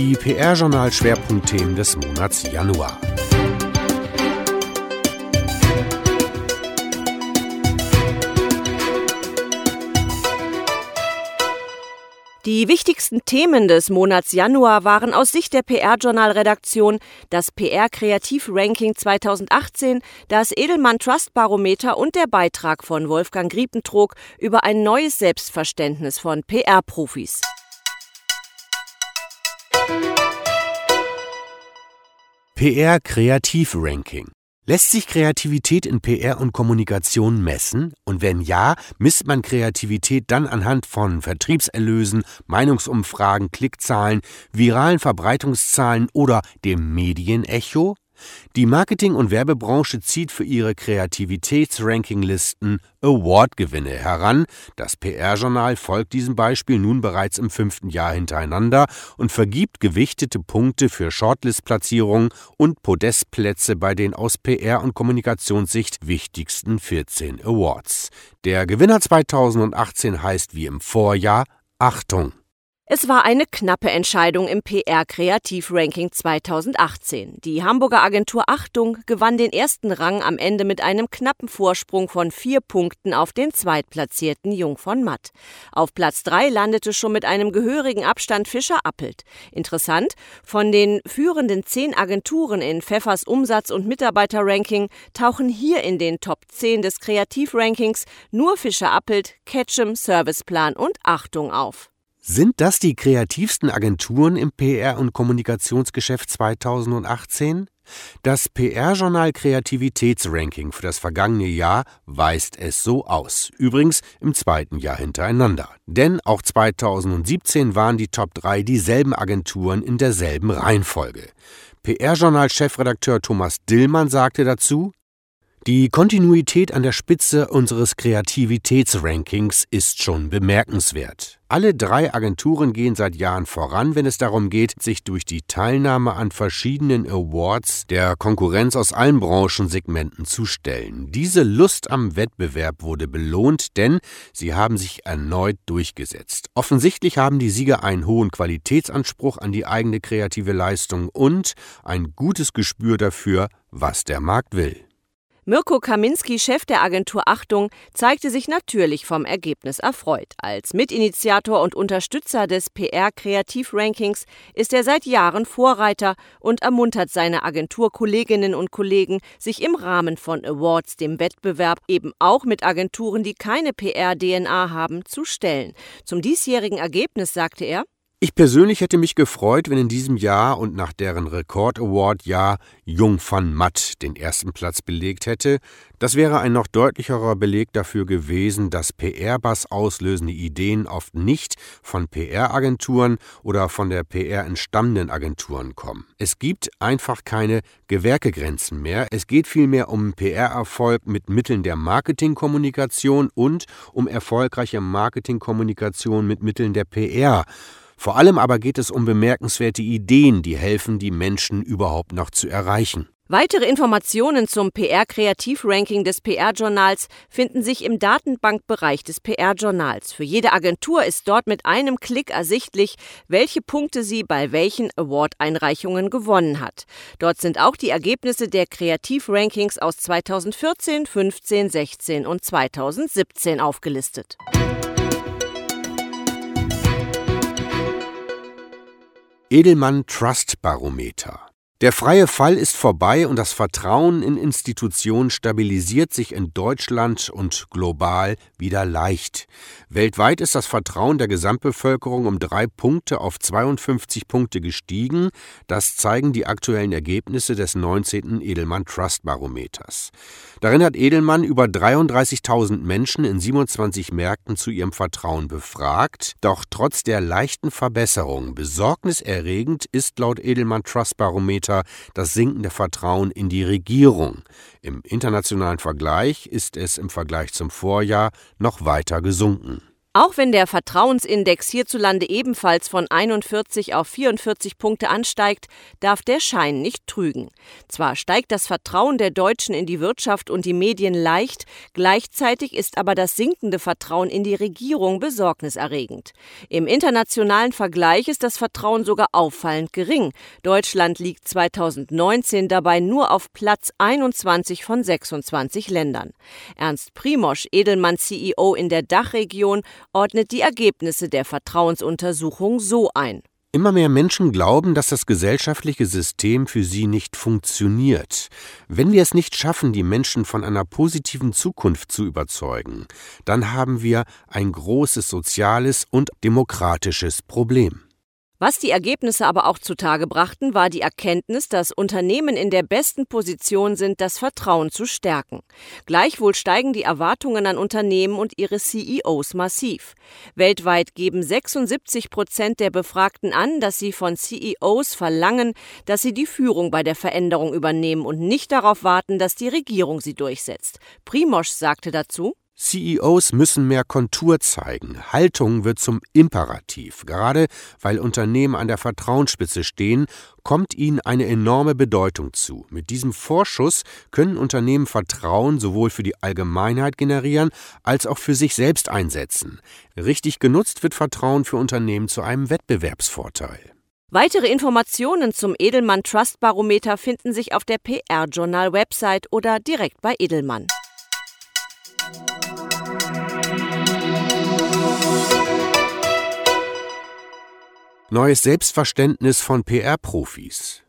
Die PR-Journal-Schwerpunktthemen des Monats Januar. Die wichtigsten Themen des Monats Januar waren aus Sicht der PR-Journal-Redaktion das PR-Kreativ-Ranking 2018, das Edelmann Trust Barometer und der Beitrag von Wolfgang Griepentrog über ein neues Selbstverständnis von PR-Profis. PR-Kreativ-Ranking Lässt sich Kreativität in PR und Kommunikation messen? Und wenn ja, misst man Kreativität dann anhand von Vertriebserlösen, Meinungsumfragen, Klickzahlen, viralen Verbreitungszahlen oder dem Medienecho? Die Marketing- und Werbebranche zieht für ihre Kreativitätsrankinglisten Award-Gewinne heran. Das PR-Journal folgt diesem Beispiel nun bereits im fünften Jahr hintereinander und vergibt gewichtete Punkte für Shortlist-Platzierungen und Podestplätze bei den aus PR- und Kommunikationssicht wichtigsten 14 Awards. Der Gewinner 2018 heißt wie im Vorjahr Achtung! Es war eine knappe Entscheidung im PR Kreativ Ranking 2018. Die Hamburger Agentur Achtung gewann den ersten Rang am Ende mit einem knappen Vorsprung von vier Punkten auf den zweitplatzierten Jung von Matt. Auf Platz drei landete schon mit einem gehörigen Abstand Fischer Appelt. Interessant, von den führenden zehn Agenturen in Pfeffers Umsatz- und Mitarbeiterranking tauchen hier in den Top 10 des Kreativ-Rankings nur Fischer Appelt, Ketchum, Serviceplan und Achtung auf. Sind das die kreativsten Agenturen im PR- und Kommunikationsgeschäft 2018? Das PR-Journal Kreativitätsranking für das vergangene Jahr weist es so aus. Übrigens im zweiten Jahr hintereinander. Denn auch 2017 waren die Top 3 dieselben Agenturen in derselben Reihenfolge. PR-Journal-Chefredakteur Thomas Dillmann sagte dazu, die Kontinuität an der Spitze unseres Kreativitätsrankings ist schon bemerkenswert. Alle drei Agenturen gehen seit Jahren voran, wenn es darum geht, sich durch die Teilnahme an verschiedenen Awards der Konkurrenz aus allen Branchensegmenten zu stellen. Diese Lust am Wettbewerb wurde belohnt, denn sie haben sich erneut durchgesetzt. Offensichtlich haben die Sieger einen hohen Qualitätsanspruch an die eigene kreative Leistung und ein gutes Gespür dafür, was der Markt will. Mirko Kaminski, Chef der Agentur Achtung, zeigte sich natürlich vom Ergebnis erfreut. Als Mitinitiator und Unterstützer des PR-Kreativ-Rankings ist er seit Jahren Vorreiter und ermuntert seine Agenturkolleginnen und Kollegen, sich im Rahmen von Awards dem Wettbewerb eben auch mit Agenturen, die keine PR-DNA haben, zu stellen. Zum diesjährigen Ergebnis sagte er, ich persönlich hätte mich gefreut, wenn in diesem Jahr und nach deren Rekord-Award-Jahr Jung van Matt den ersten Platz belegt hätte. Das wäre ein noch deutlicherer Beleg dafür gewesen, dass PR-Bass auslösende Ideen oft nicht von PR-Agenturen oder von der PR entstammenden Agenturen kommen. Es gibt einfach keine Gewerkegrenzen mehr. Es geht vielmehr um PR-Erfolg mit Mitteln der Marketingkommunikation und um erfolgreiche Marketingkommunikation mit Mitteln der PR. Vor allem aber geht es um bemerkenswerte Ideen, die helfen, die Menschen überhaupt noch zu erreichen. Weitere Informationen zum PR-Kreativ-Ranking des PR-Journals finden sich im Datenbankbereich des PR-Journals. Für jede Agentur ist dort mit einem Klick ersichtlich, welche Punkte sie bei welchen Award-Einreichungen gewonnen hat. Dort sind auch die Ergebnisse der Kreativ-Rankings aus 2014, 15, 16 und 2017 aufgelistet. Edelmann Trust Barometer der freie Fall ist vorbei und das Vertrauen in Institutionen stabilisiert sich in Deutschland und global wieder leicht. Weltweit ist das Vertrauen der Gesamtbevölkerung um drei Punkte auf 52 Punkte gestiegen. Das zeigen die aktuellen Ergebnisse des 19. Edelmann Trust Barometers. Darin hat Edelmann über 33.000 Menschen in 27 Märkten zu ihrem Vertrauen befragt. Doch trotz der leichten Verbesserung besorgniserregend ist laut Edelmann Trust Barometer weiter das sinkende Vertrauen in die Regierung. Im internationalen Vergleich ist es im Vergleich zum Vorjahr noch weiter gesunken Auch wenn der Vertrauensindex hierzulande ebenfalls von 41 auf 44 Punkte ansteigt, darf der Schein nicht trügen. Zwar steigt das Vertrauen der Deutschen in die Wirtschaft und die Medien leicht, gleichzeitig ist aber das sinkende Vertrauen in die Regierung besorgniserregend. Im internationalen Vergleich ist das Vertrauen sogar auffallend gering. Deutschland liegt 2019 dabei nur auf Platz 21 von 26 Ländern. Ernst Primosch, Edelmann CEO in der Dachregion, ordnet die Ergebnisse der Vertrauensuntersuchung so ein. Immer mehr Menschen glauben, dass das gesellschaftliche System für sie nicht funktioniert. Wenn wir es nicht schaffen, die Menschen von einer positiven Zukunft zu überzeugen, dann haben wir ein großes soziales und demokratisches Problem. Was die Ergebnisse aber auch zutage brachten, war die Erkenntnis, dass Unternehmen in der besten Position sind, das Vertrauen zu stärken. Gleichwohl steigen die Erwartungen an Unternehmen und ihre CEOs massiv. Weltweit geben 76 Prozent der Befragten an, dass sie von CEOs verlangen, dass sie die Führung bei der Veränderung übernehmen und nicht darauf warten, dass die Regierung sie durchsetzt. Primosch sagte dazu, CEOs müssen mehr Kontur zeigen. Haltung wird zum Imperativ. Gerade weil Unternehmen an der Vertrauensspitze stehen, kommt ihnen eine enorme Bedeutung zu. Mit diesem Vorschuss können Unternehmen Vertrauen sowohl für die Allgemeinheit generieren als auch für sich selbst einsetzen. Richtig genutzt wird Vertrauen für Unternehmen zu einem Wettbewerbsvorteil. Weitere Informationen zum Edelmann Trust Barometer finden sich auf der PR Journal Website oder direkt bei Edelmann. Neues Selbstverständnis von PR-Profis.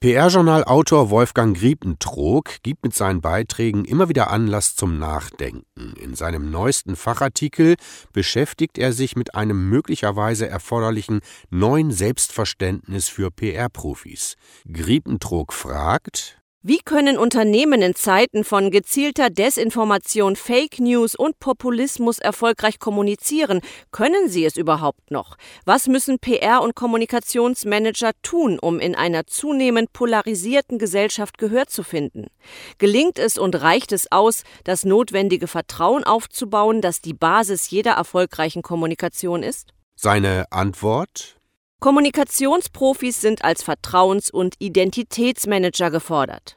PR-Journal-Autor Wolfgang Griepentrog gibt mit seinen Beiträgen immer wieder Anlass zum Nachdenken. In seinem neuesten Fachartikel beschäftigt er sich mit einem möglicherweise erforderlichen neuen Selbstverständnis für PR-Profis. Griepentrog fragt, wie können Unternehmen in Zeiten von gezielter Desinformation, Fake News und Populismus erfolgreich kommunizieren? Können sie es überhaupt noch? Was müssen PR- und Kommunikationsmanager tun, um in einer zunehmend polarisierten Gesellschaft Gehör zu finden? Gelingt es und reicht es aus, das notwendige Vertrauen aufzubauen, das die Basis jeder erfolgreichen Kommunikation ist? Seine Antwort Kommunikationsprofis sind als Vertrauens- und Identitätsmanager gefordert.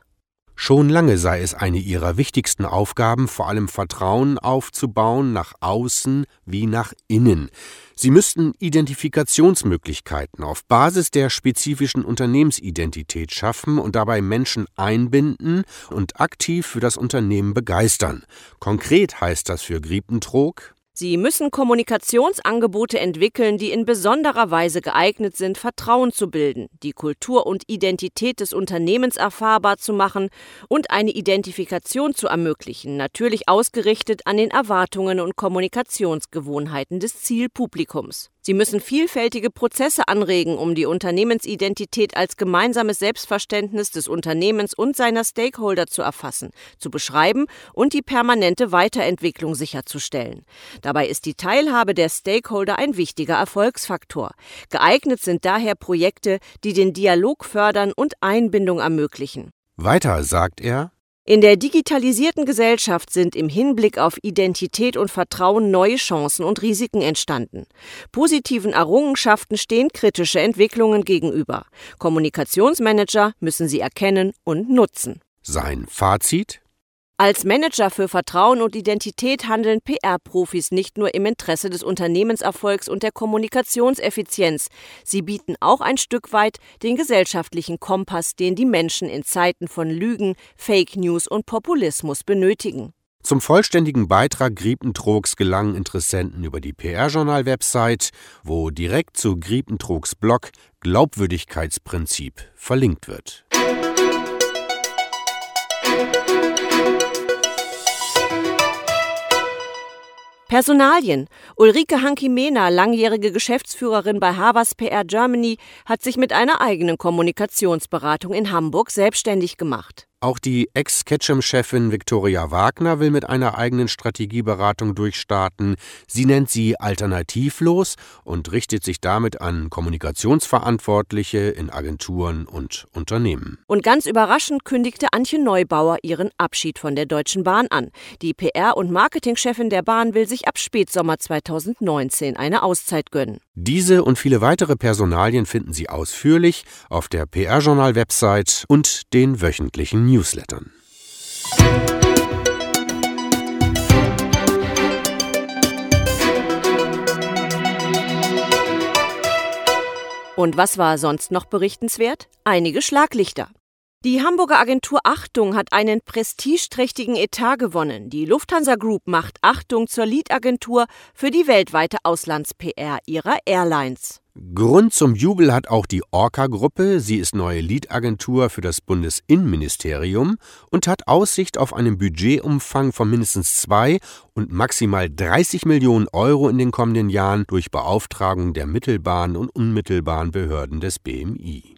Schon lange sei es eine ihrer wichtigsten Aufgaben, vor allem Vertrauen aufzubauen, nach außen wie nach innen. Sie müssten Identifikationsmöglichkeiten auf Basis der spezifischen Unternehmensidentität schaffen und dabei Menschen einbinden und aktiv für das Unternehmen begeistern. Konkret heißt das für Griepentrog Sie müssen Kommunikationsangebote entwickeln, die in besonderer Weise geeignet sind, Vertrauen zu bilden, die Kultur und Identität des Unternehmens erfahrbar zu machen und eine Identifikation zu ermöglichen, natürlich ausgerichtet an den Erwartungen und Kommunikationsgewohnheiten des Zielpublikums. Sie müssen vielfältige Prozesse anregen, um die Unternehmensidentität als gemeinsames Selbstverständnis des Unternehmens und seiner Stakeholder zu erfassen, zu beschreiben und die permanente Weiterentwicklung sicherzustellen. Dabei ist die Teilhabe der Stakeholder ein wichtiger Erfolgsfaktor. Geeignet sind daher Projekte, die den Dialog fördern und Einbindung ermöglichen. Weiter sagt er, in der digitalisierten Gesellschaft sind im Hinblick auf Identität und Vertrauen neue Chancen und Risiken entstanden. Positiven Errungenschaften stehen kritische Entwicklungen gegenüber. Kommunikationsmanager müssen sie erkennen und nutzen. Sein Fazit als Manager für Vertrauen und Identität handeln PR-Profis nicht nur im Interesse des Unternehmenserfolgs und der Kommunikationseffizienz, sie bieten auch ein Stück weit den gesellschaftlichen Kompass, den die Menschen in Zeiten von Lügen, Fake News und Populismus benötigen. Zum vollständigen Beitrag Griepentrogs gelangen Interessenten über die PR-Journal-Website, wo direkt zu Griepentrogs Blog Glaubwürdigkeitsprinzip verlinkt wird. Personalien. Ulrike Hankimena, langjährige Geschäftsführerin bei Havas PR Germany, hat sich mit einer eigenen Kommunikationsberatung in Hamburg selbstständig gemacht. Auch die Ex-Ketchum-Chefin Viktoria Wagner will mit einer eigenen Strategieberatung durchstarten. Sie nennt sie alternativlos und richtet sich damit an Kommunikationsverantwortliche in Agenturen und Unternehmen. Und ganz überraschend kündigte Antje Neubauer ihren Abschied von der Deutschen Bahn an. Die PR- und Marketingchefin der Bahn will sich ab Spätsommer 2019 eine Auszeit gönnen. Diese und viele weitere Personalien finden Sie ausführlich auf der PR-Journal-Website und den wöchentlichen Newslettern. Und was war sonst noch berichtenswert? Einige Schlaglichter. Die Hamburger Agentur Achtung hat einen prestigeträchtigen Etat gewonnen. Die Lufthansa Group macht Achtung zur Lead-Agentur für die weltweite Auslands-PR ihrer Airlines. Grund zum Jubel hat auch die Orca-Gruppe. Sie ist neue Lead-Agentur für das Bundesinnenministerium und hat Aussicht auf einen Budgetumfang von mindestens zwei und maximal 30 Millionen Euro in den kommenden Jahren durch Beauftragung der mittelbaren und unmittelbaren Behörden des BMI.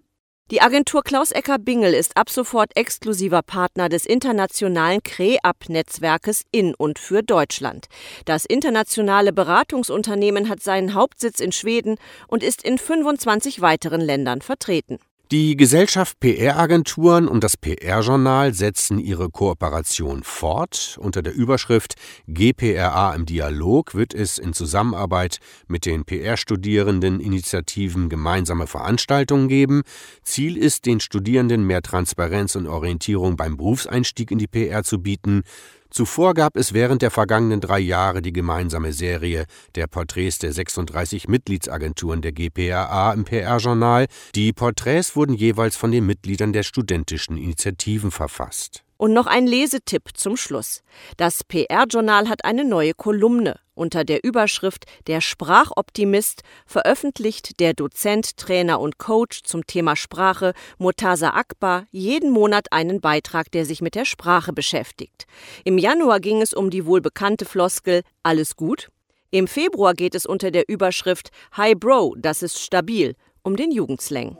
Die Agentur Klaus Ecker Bingel ist ab sofort exklusiver Partner des internationalen CREAP-Netzwerkes in und für Deutschland. Das internationale Beratungsunternehmen hat seinen Hauptsitz in Schweden und ist in 25 weiteren Ländern vertreten. Die Gesellschaft PR-Agenturen und das PR-Journal setzen ihre Kooperation fort. Unter der Überschrift GPRA im Dialog wird es in Zusammenarbeit mit den PR-Studierenden Initiativen gemeinsame Veranstaltungen geben. Ziel ist, den Studierenden mehr Transparenz und Orientierung beim Berufseinstieg in die PR zu bieten. Zuvor gab es während der vergangenen drei Jahre die gemeinsame Serie der Porträts der 36 Mitgliedsagenturen der GPRA im PR-Journal. Die Porträts wurden jeweils von den Mitgliedern der studentischen Initiativen verfasst. Und noch ein Lesetipp zum Schluss. Das PR-Journal hat eine neue Kolumne. Unter der Überschrift Der Sprachoptimist veröffentlicht der Dozent, Trainer und Coach zum Thema Sprache Murtaza Akbar jeden Monat einen Beitrag, der sich mit der Sprache beschäftigt. Im Januar ging es um die wohlbekannte Floskel Alles gut? Im Februar geht es unter der Überschrift Hi Bro, das ist stabil um den Jugendslang.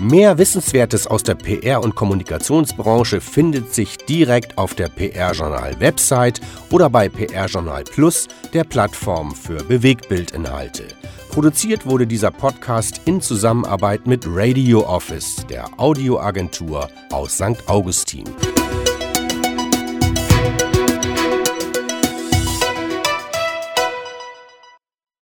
Mehr Wissenswertes aus der PR- und Kommunikationsbranche findet sich direkt auf der PR-Journal-Website oder bei PR-Journal Plus, der Plattform für Bewegtbildinhalte. Produziert wurde dieser Podcast in Zusammenarbeit mit Radio Office, der Audioagentur aus St. Augustin.